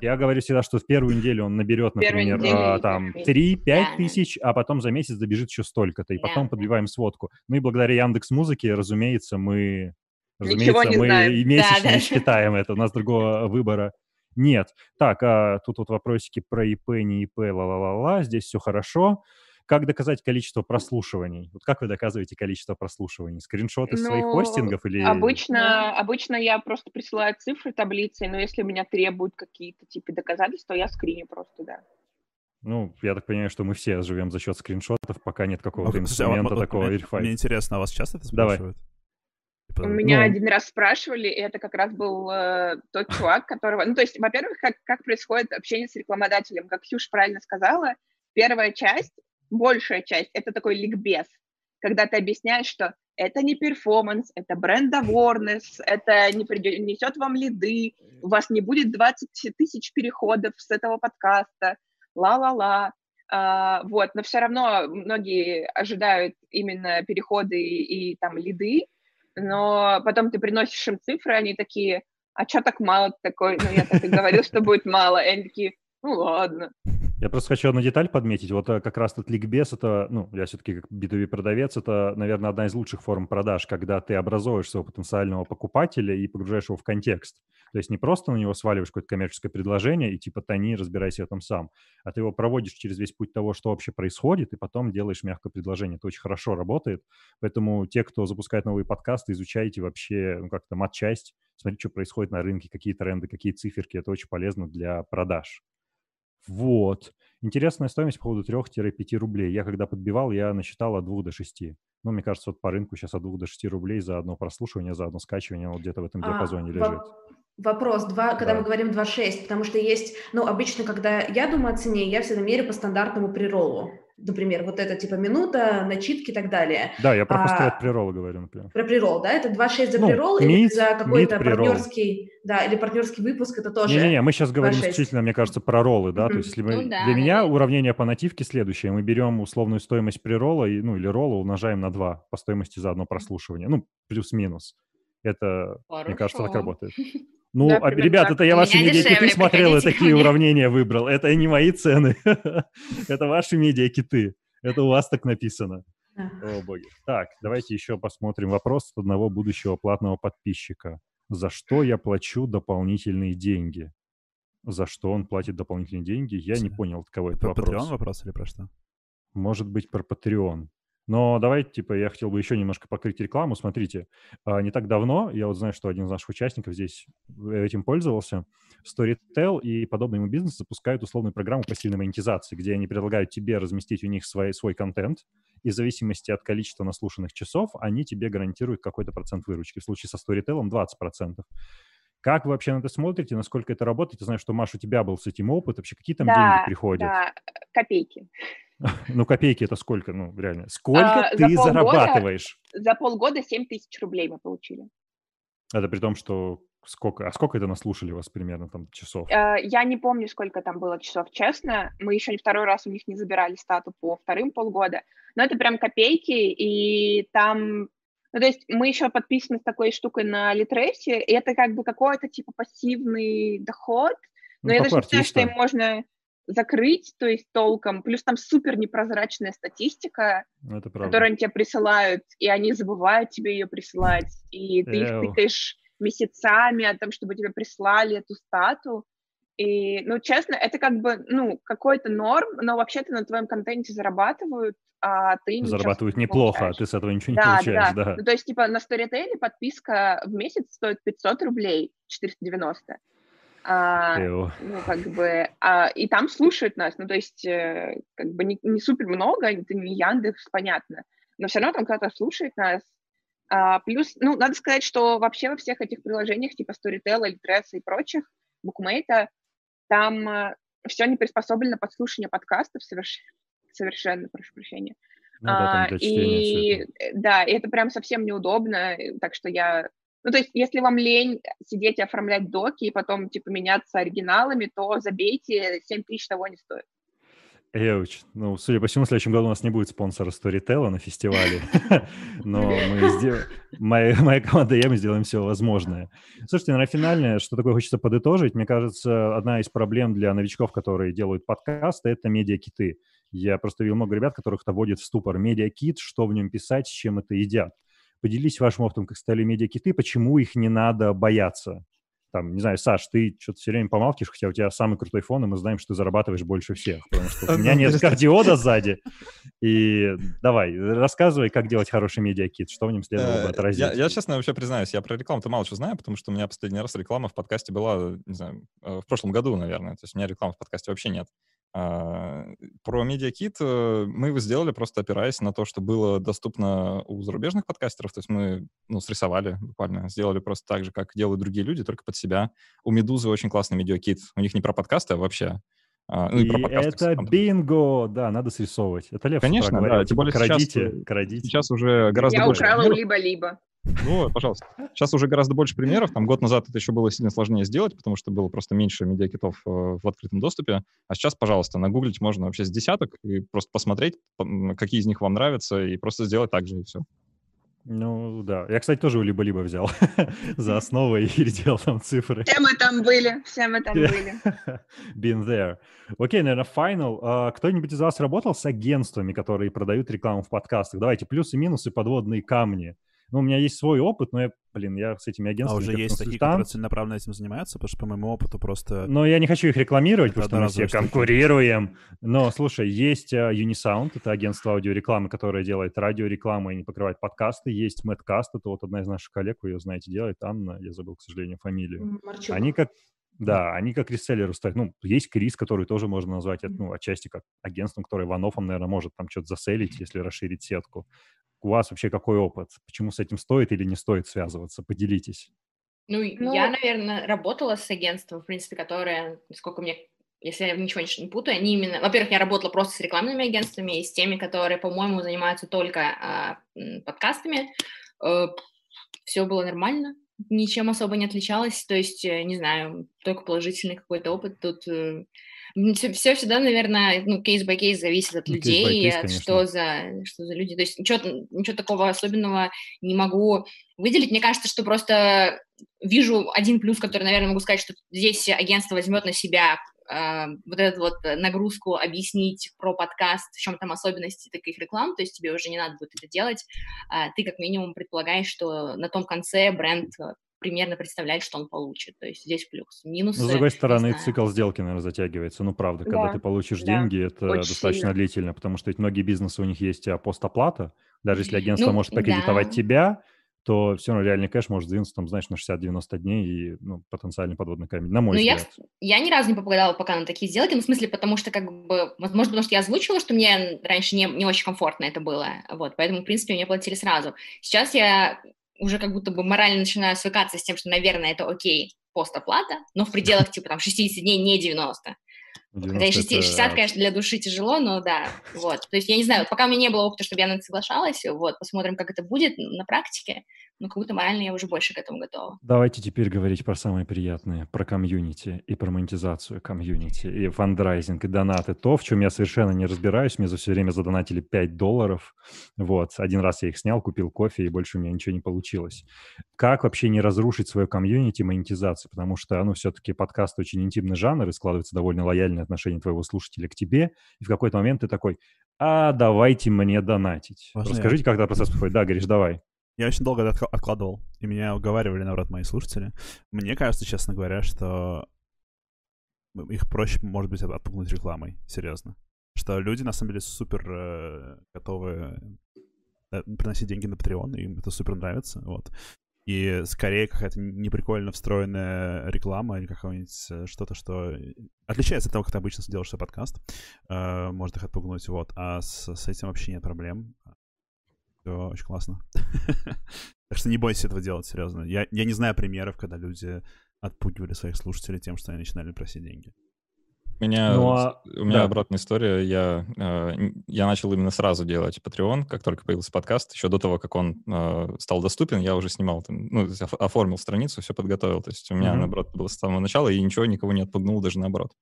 Я говорю всегда, что в первую неделю он наберет, например, а, там 3-5 тысяч, а потом за месяц добежит еще столько-то, и потом подбиваем сводку. Ну и благодаря Яндекс Музыке, разумеется, мы Разумеется, не мы знаем. и месячно да, да. считаем это, у нас другого выбора нет. Так, а тут вот вопросики про ИП, не ИП, ла-ла-ла-ла, здесь все хорошо. Как доказать количество прослушиваний? Вот как вы доказываете количество прослушиваний? Скриншоты ну, своих хостингов или... Обычно, обычно я просто присылаю цифры таблицы, но если меня требуют какие-то типа доказательства, я скриню просто, да. Ну, я так понимаю, что мы все живем за счет скриншотов, пока нет какого-то инструмента а, такого мне, Мне интересно, а вас часто это спрашивают? Давай. Типа, У меня ну... один раз спрашивали, и это как раз был э, тот чувак, которого... Ну, то есть, во-первых, как, как происходит общение с рекламодателем? Как Ксюша правильно сказала, первая часть, большая часть, это такой ликбез, когда ты объясняешь, что это не перформанс, это бренд awareness, это не несет вам лиды, у вас не будет 20 тысяч переходов с этого подкаста, ла-ла-ла. Uh, вот, но все равно многие ожидают именно переходы и, и там лиды, но потом ты приносишь им цифры, они такие, а что так мало такой? Ну, я так и говорил, что будет мало. И они такие, ну ладно. Я просто хочу одну деталь подметить. Вот э, как раз этот ликбез, это, ну, я все-таки как B2B продавец, это, наверное, одна из лучших форм продаж, когда ты образуешь своего потенциального покупателя и погружаешь его в контекст. То есть не просто на него сваливаешь какое-то коммерческое предложение и типа тони, разбирайся в этом сам, а ты его проводишь через весь путь того, что вообще происходит, и потом делаешь мягкое предложение. Это очень хорошо работает. Поэтому те, кто запускает новые подкасты, изучайте вообще ну, как-то матчасть, смотрите, что происходит на рынке, какие тренды, какие циферки. Это очень полезно для продаж. Вот. Интересная стоимость по поводу 3-5 рублей. Я когда подбивал, я насчитал от 2 до 6. Ну, мне кажется, вот по рынку сейчас от 2 до 6 рублей за одно прослушивание, за одно скачивание, вот где-то в этом а, диапазоне а, лежит. Вопрос, два, когда мы говорим 2.6, потому что есть, ну, обычно, когда я думаю о цене, я всегда меряю по стандартному приролу. Например, вот это типа минута, начитки и так далее. Да, я про а, приролы говорю, например. Про прирол, да? Это 2.6 за ну, прирол meet, или за какой-то партнерский, да, или партнерский выпуск, это тоже Не-не-не, мы сейчас говорим исключительно, мне кажется, про роллы, да, mm-hmm. то есть если мы, ну, да, для меня уравнение по нативке следующее, мы берем условную стоимость прирола, и, ну, или ролла умножаем на 2 по стоимости за одно прослушивание, ну, плюс-минус. Это, Хорошо. мне кажется, так работает. Ну, да, а, ребят, это я ваши медиакиты смотрел и такие уравнения выбрал. Это не мои цены. это ваши медиакиты. Это у вас так написано. О, боги. Так, давайте еще посмотрим вопрос от одного будущего платного подписчика. За что я плачу дополнительные деньги? За что он платит дополнительные деньги? Я не понял, от кого это вопрос. Про Patreon вопрос или про что? Может быть, про Patreon. Но давайте, типа, я хотел бы еще немножко покрыть рекламу. Смотрите, а, не так давно, я вот знаю, что один из наших участников здесь э, этим пользовался, Storytel и подобные ему бизнес запускают условную программу пассивной монетизации, где они предлагают тебе разместить у них свой, свой контент, и в зависимости от количества наслушанных часов они тебе гарантируют какой-то процент выручки. В случае со Storytel 20%. Как вы вообще на это смотрите? Насколько это работает? Я знаю, что, Маша, у тебя был с этим опыт. Вообще, какие там да, деньги приходят? Да, копейки. Ну, копейки это сколько, ну, реально? Сколько а, ты за зарабатываешь? За полгода 7 тысяч рублей мы получили. Это при том, что сколько, а сколько это наслушали вас примерно там часов? А, я не помню, сколько там было часов, честно. Мы еще не второй раз у них не забирали стату по вторым полгода. Но это прям копейки, и там... Ну, то есть мы еще подписаны с такой штукой на Литресе, и это как бы какой-то типа пассивный доход, но ну, я даже не знаю, что им можно закрыть, то есть толком. Плюс там супер непрозрачная статистика, ну, которую они тебе присылают, и они забывают тебе ее присылать, и ты Эу. их тыкаешь месяцами о том, чтобы тебе прислали эту стату. И, ну, честно, это как бы, ну, какой-то норм, но вообще-то на твоем контенте зарабатывают, а ты Зарабатывают не неплохо, а ты с этого ничего не да, получаешь, да. да. Ну, то есть, типа, на Storytel подписка в месяц стоит 500 рублей, 490. А, ну, как бы, а, и там слушают нас, ну, то есть, э, как бы не, не супер много, это не Яндекс, понятно, но все равно там кто-то слушает нас. А, плюс, ну, надо сказать, что вообще во всех этих приложениях, типа Storytel, Litres и прочих, Bookmate, там э, все не приспособлено под слушание подкастов совершенно, совершенно прошу прощения. Ну, да, а, и да, и это прям совсем неудобно, так что я ну, то есть, если вам лень сидеть и оформлять доки и потом, типа, меняться оригиналами, то забейте, 7 тысяч того не стоит. Эуч, ну, судя по всему, в следующем году у нас не будет спонсора Storytel на фестивале, но мы сделаем, моя, команда и я, мы сделаем все возможное. Слушайте, на финальное, что такое хочется подытожить, мне кажется, одна из проблем для новичков, которые делают подкасты, это медиакиты. Я просто видел много ребят, которых это вводит в ступор. Медиакит, что в нем писать, с чем это едят. Поделись вашим опытом, как стали медиакиты, почему их не надо бояться. Там, не знаю, Саш, ты что-то все время помалкиваешь, хотя у тебя самый крутой фон, и мы знаем, что ты зарабатываешь больше всех, потому что у меня нет кардиода сзади. И давай, рассказывай, как делать хороший медиакит, что в нем следовало бы э, отразить. Я, я, честно, вообще признаюсь, я про рекламу-то мало что знаю, потому что у меня последний раз реклама в подкасте была, не знаю, э, в прошлом году, наверное. То есть у меня рекламы в подкасте вообще нет. А, про MediaKit э, мы его сделали просто опираясь на то, что было доступно у зарубежных подкастеров. То есть мы ну, срисовали буквально, сделали просто так же, как делают другие люди, только под себя. У Медузы очень классный MediaKit. У них не про подкасты, а вообще. А, ну, и, и про подкасты, это бинго, да, надо срисовывать. Это Лев Конечно, да, тем более крадите, сейчас, крадите. сейчас уже гораздо Я больше. Я украла либо-либо. Ну, пожалуйста. Сейчас уже гораздо больше примеров. Там год назад это еще было сильно сложнее сделать, потому что было просто меньше медиакитов э, в открытом доступе. А сейчас, пожалуйста, нагуглить можно вообще с десяток и просто посмотреть, какие из них вам нравятся, и просто сделать так же, и все. Ну, да. Я, кстати, тоже либо-либо взял за основу и переделал там цифры. Все мы там были, все мы там были. Been there. Окей, наверное, final. Uh, кто-нибудь из вас работал с агентствами, которые продают рекламу в подкастах? Давайте плюсы-минусы, подводные камни. Ну, у меня есть свой опыт, но я, блин, я с этими агентствами... А уже есть такие, которые целенаправленно этим занимаются? Потому что, по моему опыту, просто... Но я не хочу их рекламировать, потому что мы все конкурируем. Но, слушай, есть uh, Unisound, это агентство аудиорекламы, которое делает радиорекламу и не покрывает подкасты. Есть Madcast, это вот одна из наших коллег, вы ее знаете, делает, Анна, я забыл, к сожалению, фамилию. Марчук. Они как да, они как реселлеры стоят. Ну, есть Крис, который тоже можно назвать, ну, отчасти как агентством, который ванофом, наверное, может там что-то заселить, если расширить сетку у вас вообще какой опыт? Почему с этим стоит или не стоит связываться? Поделитесь. Ну, ну, я, наверное, работала с агентством, в принципе, которое, сколько мне, если я ничего не путаю, они именно... Во-первых, я работала просто с рекламными агентствами и с теми, которые, по-моему, занимаются только э, подкастами. Э, все было нормально, ничем особо не отличалось, то есть, э, не знаю, только положительный какой-то опыт. Тут э, все, все всегда, наверное, ну, кейс by кейс зависит от ну, людей, case, от что за, что за люди. То есть ничего, ничего такого особенного не могу выделить. Мне кажется, что просто вижу один плюс, который, наверное, могу сказать, что здесь агентство возьмет на себя э, вот эту вот нагрузку объяснить про подкаст, в чем там особенности таких реклам, то есть тебе уже не надо будет это делать. Э, ты как минимум предполагаешь, что на том конце бренд примерно представляет, что он получит. То есть здесь плюс. Минус. Но, с другой стороны, цикл сделки, наверное, затягивается. Ну, правда, когда да. ты получишь да. деньги, это Очень достаточно сильно. длительно, потому что ведь многие бизнесы, у них есть постоплата. Даже если агентство ну, может покредитовать да. тебя, то все равно реальный кэш может сдвинуться, там, знаешь, на 60-90 дней и ну, потенциальный подводный камень, на мой ну, взгляд. Я, я ни разу не попадала пока на такие сделки, ну, в смысле, потому что, как бы, может, потому что я озвучивала, что мне раньше не, не очень комфортно это было, вот, поэтому, в принципе, мне платили сразу. Сейчас я уже как будто бы морально начинаю свыкаться с тем, что, наверное, это окей, постоплата, но в пределах, типа, там, 60 дней, не 90. 90 Хотя 60, это... 60, конечно, для души тяжело, но да, вот. То есть я не знаю, пока у меня не было опыта, чтобы я на это соглашалась, вот, посмотрим, как это будет на практике но как будто морально я уже больше к этому готова. Давайте теперь говорить про самое приятное, про комьюнити и про монетизацию комьюнити, и фандрайзинг, и донаты. То, в чем я совершенно не разбираюсь, мне за все время задонатили 5 долларов, вот. Один раз я их снял, купил кофе, и больше у меня ничего не получилось. Как вообще не разрушить свое комьюнити монетизацию? Потому что, ну, все-таки подкаст очень интимный жанр, и складывается довольно лояльное отношение твоего слушателя к тебе, и в какой-то момент ты такой, а давайте мне донатить. Расскажите, я? как этот процесс проходит. Да, говоришь, давай. Я очень долго это откладывал, и меня уговаривали, наоборот, мои слушатели. Мне кажется, честно говоря, что их проще, может быть, отпугнуть рекламой, серьезно. Что люди, на самом деле, супер э, готовы э, приносить деньги на Patreon, им это супер нравится, вот. И скорее какая-то неприкольно встроенная реклама или какое-нибудь э, что-то, что отличается от того, как ты обычно делаешь свой подкаст, э, может их отпугнуть, вот. А с, с этим вообще нет проблем. Все очень классно. Так что не бойся этого делать, серьезно. Я, я не знаю примеров, когда люди отпугивали своих слушателей тем, что они начинали просить деньги. У меня, ну, а... у меня да. обратная история. Я, э, я начал именно сразу делать Patreon, как только появился подкаст. Еще до того, как он э, стал доступен, я уже снимал, там, ну, оформил страницу, все подготовил. То есть у меня, mm-hmm. наоборот, было с самого начала, и ничего никого не отпугнул, даже наоборот.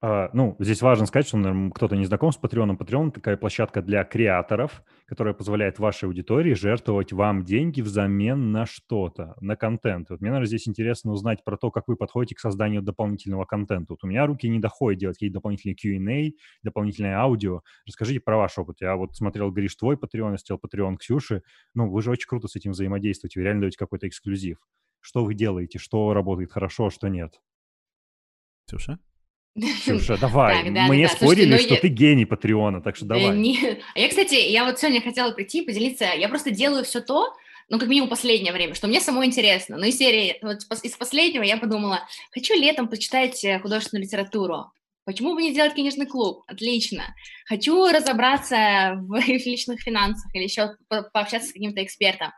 Uh, ну, здесь важно сказать, что, наверное, кто-то не знаком с Patreon. Patreon — такая площадка для креаторов, которая позволяет вашей аудитории жертвовать вам деньги взамен на что-то, на контент. Вот мне, наверное, здесь интересно узнать про то, как вы подходите к созданию дополнительного контента. Вот у меня руки не доходят делать какие-то дополнительные Q&A, дополнительное аудио. Расскажите про ваш опыт. Я вот смотрел, Гриш, твой Patreon, я сделал Patreon Ксюши. Ну, вы же очень круто с этим взаимодействуете. Вы реально даете какой-то эксклюзив. Что вы делаете? Что работает хорошо, что нет? Ксюша? Ксюша, давай. Так, да, Мне да, спорили, Слушайте, что я... ты гений Патреона, так что давай. Не... Я, кстати, я вот сегодня хотела прийти, поделиться. Я просто делаю все то, ну, как минимум, последнее время, что мне самой интересно. Но из серии, вот из последнего я подумала, хочу летом почитать э, художественную литературу. Почему бы не сделать книжный клуб? Отлично. Хочу разобраться в личных финансах или еще пообщаться с каким-то экспертом.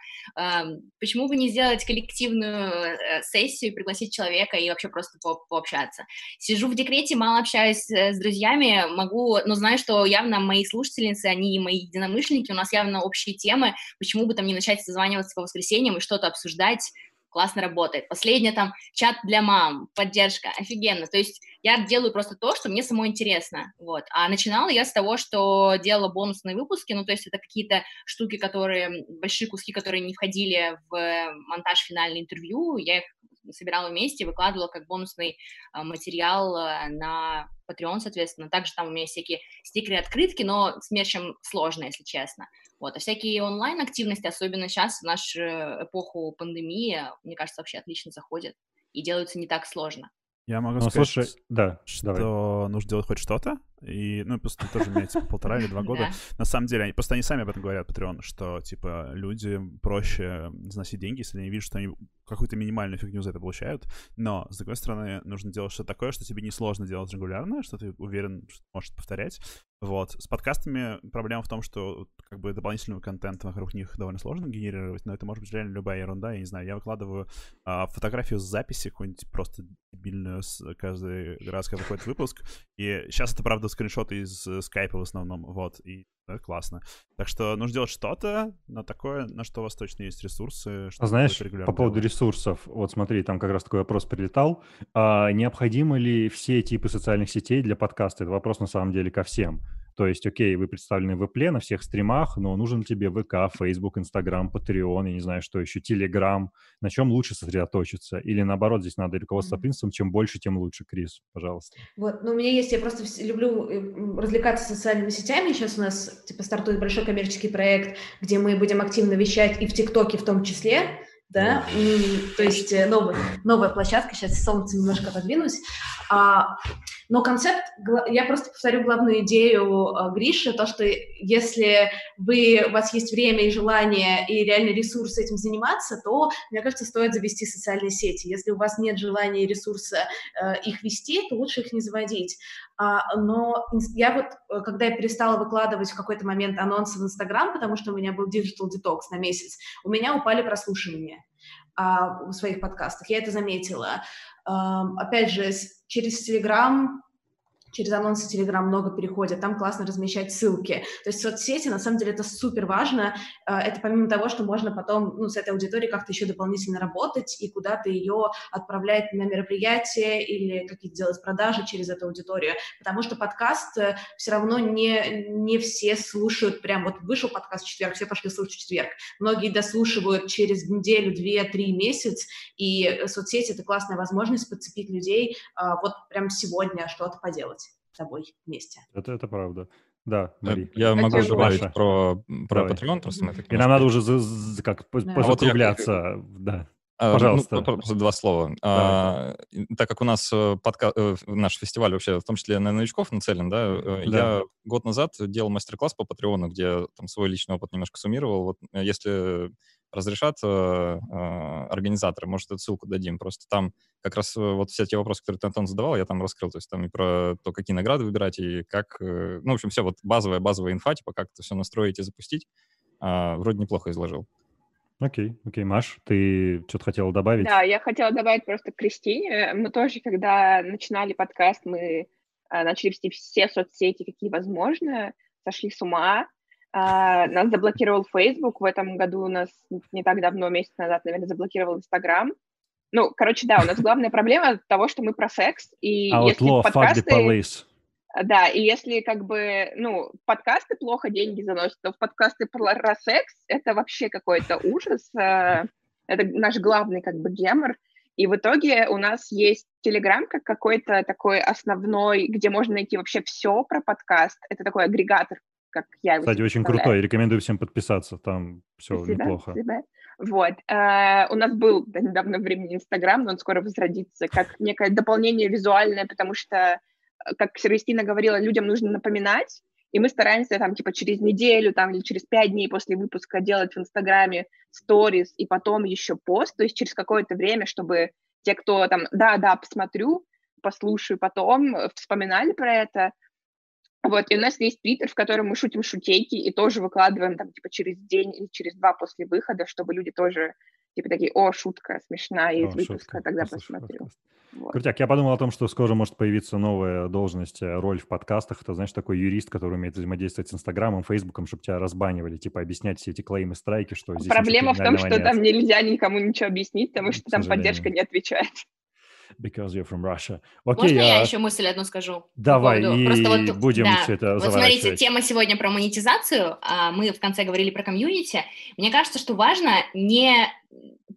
Почему бы не сделать коллективную э, сессию, пригласить человека и вообще просто по пообщаться? Сижу в декрете, мало общаюсь э, с друзьями, могу, но знаю, что явно мои слушательницы, они мои единомышленники, у нас явно общие темы. Почему бы там не начать созваниваться по воскресеньям и что-то обсуждать? Классно работает. Последнее там чат для мам, поддержка, офигенно. То есть я делаю просто то, что мне самой интересно, вот. А начинала я с того, что делала бонусные выпуски, ну, то есть это какие-то штуки, которые, большие куски, которые не входили в монтаж финальный интервью, я их собирала вместе, выкладывала как бонусный а, материал а, на Patreon, соответственно. Также там у меня есть всякие стикеры, открытки, но с мерчем сложно, если честно. Вот. А всякие онлайн-активности, особенно сейчас, в нашу эпоху пандемии, мне кажется, вообще отлично заходят и делаются не так сложно. Я могу ну, сказать, слушай, да, что давай. нужно делать хоть что-то, и, ну, просто тоже меняется типа, полтора или два года. На самом деле, они, просто они сами об этом говорят, Patreon, что, типа, люди проще заносить деньги, если они видят, что они какую-то минимальную фигню за это получают. Но, с другой стороны, нужно делать что-то такое, что тебе несложно делать регулярно, что ты уверен, что можешь повторять. Вот. С подкастами проблема в том, что как бы дополнительный контент вокруг них довольно сложно генерировать, но это может быть реально любая ерунда. Я не знаю, я выкладываю а, фотографию с записи какую-нибудь просто дебильную каждый раз, когда выходит выпуск. И сейчас это, правда, скриншоты из э, скайпа в основном, вот, и это классно. Так что нужно делать что-то, но такое, на что у вас точно есть ресурсы. А знаешь, по поводу делать. ресурсов, вот смотри, там как раз такой вопрос прилетал. А, необходимы ли все типы социальных сетей для подкаста? Это вопрос на самом деле ко всем. То есть, окей, вы представлены в Apple на всех стримах, но нужен тебе ВК, Facebook, Instagram, Patreon, я не знаю, что еще, Telegram. На чем лучше сосредоточиться? Или наоборот, здесь надо руководство mm-hmm. принципом, чем больше, тем лучше, Крис, пожалуйста. Вот, ну, у меня есть, я просто люблю э, развлекаться социальными сетями. Сейчас у нас, типа, стартует большой коммерческий проект, где мы будем активно вещать и в ТикТоке в том числе да, то есть э, новый, новая площадка, сейчас солнце немножко отодвинусь, а, но концепт, я просто повторю главную идею а, Гриши, то, что если вы, у вас есть время и желание и реальный ресурс этим заниматься, то, мне кажется, стоит завести социальные сети. Если у вас нет желания и ресурса э, их вести, то лучше их не заводить. А, но я вот, э, когда я перестала выкладывать в какой-то момент анонсы в Инстаграм, потому что у меня был digital detox на месяц, у меня упали прослушивания а, в своих подкастах. Я это заметила. Опять же, через Телеграм через анонсы Telegram много переходят, там классно размещать ссылки. То есть соцсети, на самом деле, это супер важно. А, это помимо того, что можно потом ну, с этой аудиторией как-то еще дополнительно работать и куда-то ее отправлять на мероприятие или какие-то делать продажи через эту аудиторию. Потому что подкаст э, все равно не, не все слушают прям вот вышел подкаст в четверг, все пошли слушать в четверг. Многие дослушивают через неделю, две, три, месяц, и соцсети — это классная возможность подцепить людей вот прям сегодня что-то поделать тобой вместе. Это, это правда. Да, э, Мари. Я Хотел могу добавить про, про Patreon, просто мы И нам надо уже за, за, как, да. закругляться. Вот я... Да. А, Пожалуйста. Ну, просто два слова. А, так как у нас э, подка... Э, наш фестиваль вообще, в том числе на новичков нацелен, да, да, я год назад делал мастер-класс по Патреону, где там свой личный опыт немножко суммировал. Вот если разрешат э, э, организаторы, может, эту ссылку дадим. Просто там как раз э, вот все те вопросы, которые ты, Антон, задавал, я там раскрыл. То есть там и про то, какие награды выбирать, и как... Э, ну, в общем, все вот базовая, базовая инфа, типа как это все настроить и запустить. Э, вроде неплохо изложил. Окей, окей, Маш, ты что-то хотела добавить? Да, я хотела добавить просто к Кристине. Мы тоже, когда начинали подкаст, мы э, начали вести все соцсети, какие возможно, сошли с ума, а, нас заблокировал Facebook. В этом году у нас не так давно, месяц назад, наверное, заблокировал Instagram. Ну, короче, да, у нас главная проблема того, что мы про секс. И Outlaw, если подкасты... fuck the police. Да, и если как бы, ну, подкасты плохо деньги заносят, то в подкасты про секс это вообще какой-то ужас. Э, это наш главный как бы гемор. И в итоге у нас есть Телеграм как какой-то такой основной, где можно найти вообще все про подкаст. Это такой агрегатор как я его Кстати, очень крутой, рекомендую всем подписаться, там все спасибо, неплохо. Спасибо. Вот, uh, у нас был до недавнего времени Инстаграм, но он скоро возродится, как некое дополнение визуальное, потому что, э, как Кристина говорила, людям нужно напоминать, и мы стараемся там типа через неделю там или через пять дней после выпуска делать в Инстаграме сторис и потом еще пост, то есть через какое-то время, чтобы те, кто там, да-да, посмотрю, послушаю потом, вспоминали про это. Вот, и у нас есть твиттер, в котором мы шутим шутейки и тоже выкладываем там, типа, через день или через два после выхода, чтобы люди тоже, типа, такие, о, шутка смешная из о, выпуска, шутка. тогда Послушай, посмотрю. Подкаст. Вот. Крутяк, я подумал о том, что скоро может появиться новая должность, э, роль в подкастах. Это, знаешь, такой юрист, который умеет взаимодействовать с Инстаграмом, Фейсбуком, чтобы тебя разбанивали, типа объяснять все эти клеймы, страйки, что здесь Проблема в том, что нет. там нельзя никому ничего объяснить, потому что там поддержка не отвечает. Because you're from Russia. Окей, Можно я... я еще мысль одну скажу? Давай, и Просто вот, будем да. все это Вот смотрите, тема сегодня про монетизацию, а мы в конце говорили про комьюнити. Мне кажется, что важно не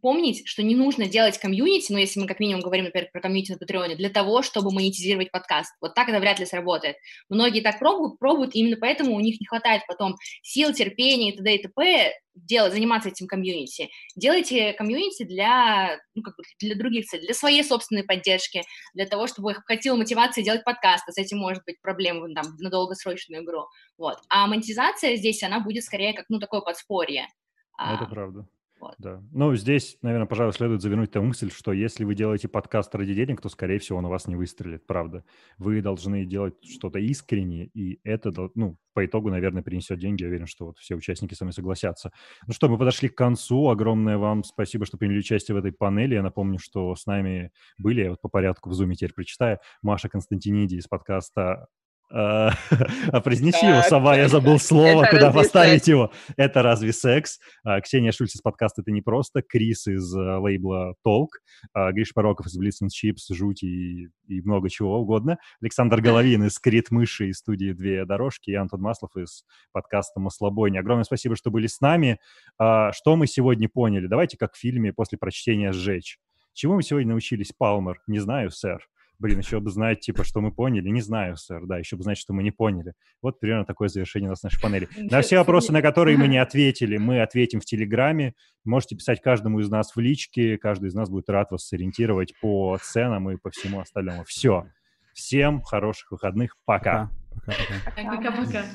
помнить, что не нужно делать комьюнити, ну, если мы как минимум говорим, например, про комьюнити на Патреоне, для того, чтобы монетизировать подкаст. Вот так это вряд ли сработает. Многие так пробуют, пробуют, и именно поэтому у них не хватает потом сил, терпения и т.д. и т.п. делать, заниматься этим комьюнити. Делайте комьюнити для, ну, как бы для других целей, для своей собственной поддержки, для того, чтобы их хватило мотивации делать подкасты. С этим может быть проблема там, на долгосрочную игру. Вот. А монетизация здесь, она будет скорее как, ну, такое подспорье. Это а, правда. Вот. Да. Ну, здесь, наверное, пожалуй, следует завернуть ту мысль, что если вы делаете подкаст ради денег, то, скорее всего, он у вас не выстрелит, правда. Вы должны делать что-то искренне, и это, ну, по итогу, наверное, принесет деньги. Я уверен, что вот все участники со мной согласятся. Ну что, мы подошли к концу. Огромное вам спасибо, что приняли участие в этой панели. Я напомню, что с нами были, вот по порядку в зуме теперь прочитаю, Маша Константиниди из подкаста а, а произнеси его, сова, я забыл слово, куда поставить его. Это разве секс? А, Ксения Шульц из подкаста «Это не просто», Крис из э, лейбла «Толк», Гриш Пороков из and Chips, «Жуть» и, и много чего угодно, Александр Головин из «Крит Мыши» из студии «Две дорожки» и Антон Маслов из подкаста «Маслобойня». Огромное спасибо, что были с нами. Что мы сегодня поняли? Давайте как в фильме после прочтения «Сжечь». Чему мы сегодня научились, Палмер? Не знаю, сэр. Блин, еще бы знать, типа, что мы поняли. Не знаю, сэр, да, еще бы знать, что мы не поняли. Вот примерно такое завершение у нас нашей панели. На все вопросы, на которые мы не ответили, мы ответим в Телеграме. Можете писать каждому из нас в личке. Каждый из нас будет рад вас сориентировать по ценам и по всему остальному. Все. Всем хороших выходных. Пока. Пока-пока.